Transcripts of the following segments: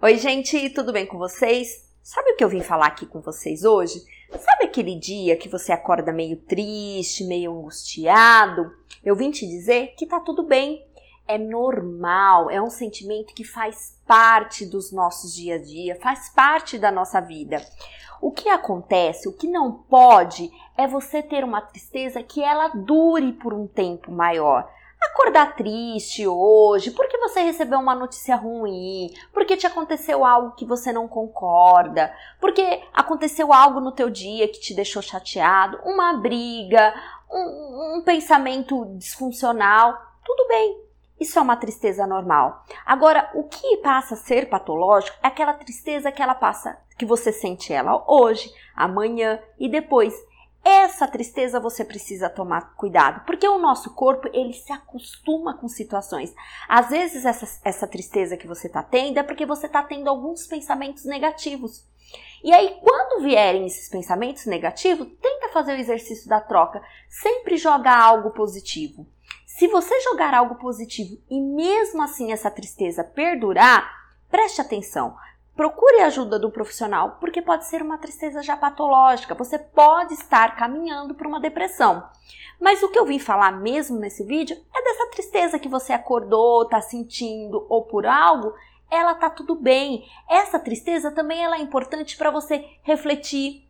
Oi, gente, tudo bem com vocês? Sabe o que eu vim falar aqui com vocês hoje? Sabe aquele dia que você acorda meio triste, meio angustiado? Eu vim te dizer que tá tudo bem. É normal, é um sentimento que faz parte dos nossos dia a dia, faz parte da nossa vida. O que acontece, o que não pode, é você ter uma tristeza que ela dure por um tempo maior acordar triste hoje, porque você recebeu uma notícia ruim, porque te aconteceu algo que você não concorda, porque aconteceu algo no teu dia que te deixou chateado, uma briga, um, um pensamento disfuncional, tudo bem. Isso é uma tristeza normal. Agora, o que passa a ser patológico é aquela tristeza que ela passa, que você sente ela hoje, amanhã e depois. Essa tristeza você precisa tomar cuidado, porque o nosso corpo ele se acostuma com situações. Às vezes essa, essa tristeza que você está tendo é porque você está tendo alguns pensamentos negativos. E aí, quando vierem esses pensamentos negativos, tenta fazer o exercício da troca. Sempre joga algo positivo. Se você jogar algo positivo e mesmo assim essa tristeza perdurar, preste atenção. Procure a ajuda do profissional, porque pode ser uma tristeza já patológica, você pode estar caminhando para uma depressão. Mas o que eu vim falar mesmo nesse vídeo é dessa tristeza que você acordou, está sentindo ou por algo, ela tá tudo bem. Essa tristeza também ela é importante para você refletir,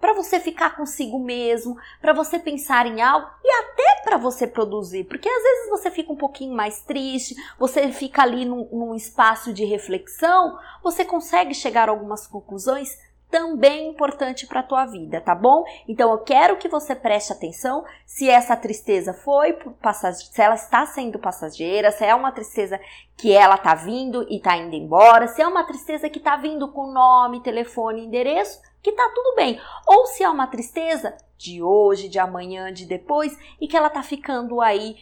para você ficar consigo mesmo, para você pensar em algo e até para você produzir, porque às vezes você fica um pouquinho mais triste, você fica ali num, num espaço de reflexão, você consegue chegar a algumas conclusões também importante para a tua vida, tá bom? Então eu quero que você preste atenção se essa tristeza foi se ela está sendo passageira, se é uma tristeza que ela tá vindo e tá indo embora, se é uma tristeza que tá vindo com nome, telefone, endereço que tá tudo bem. Ou se é uma tristeza de hoje, de amanhã, de depois e que ela tá ficando aí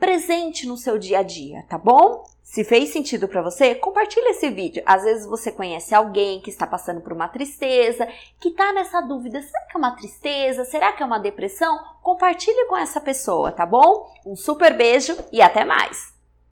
presente no seu dia a dia, tá bom? Se fez sentido para você, compartilhe esse vídeo. Às vezes você conhece alguém que está passando por uma tristeza, que tá nessa dúvida, será que é uma tristeza? Será que é uma depressão? Compartilhe com essa pessoa, tá bom? Um super beijo e até mais.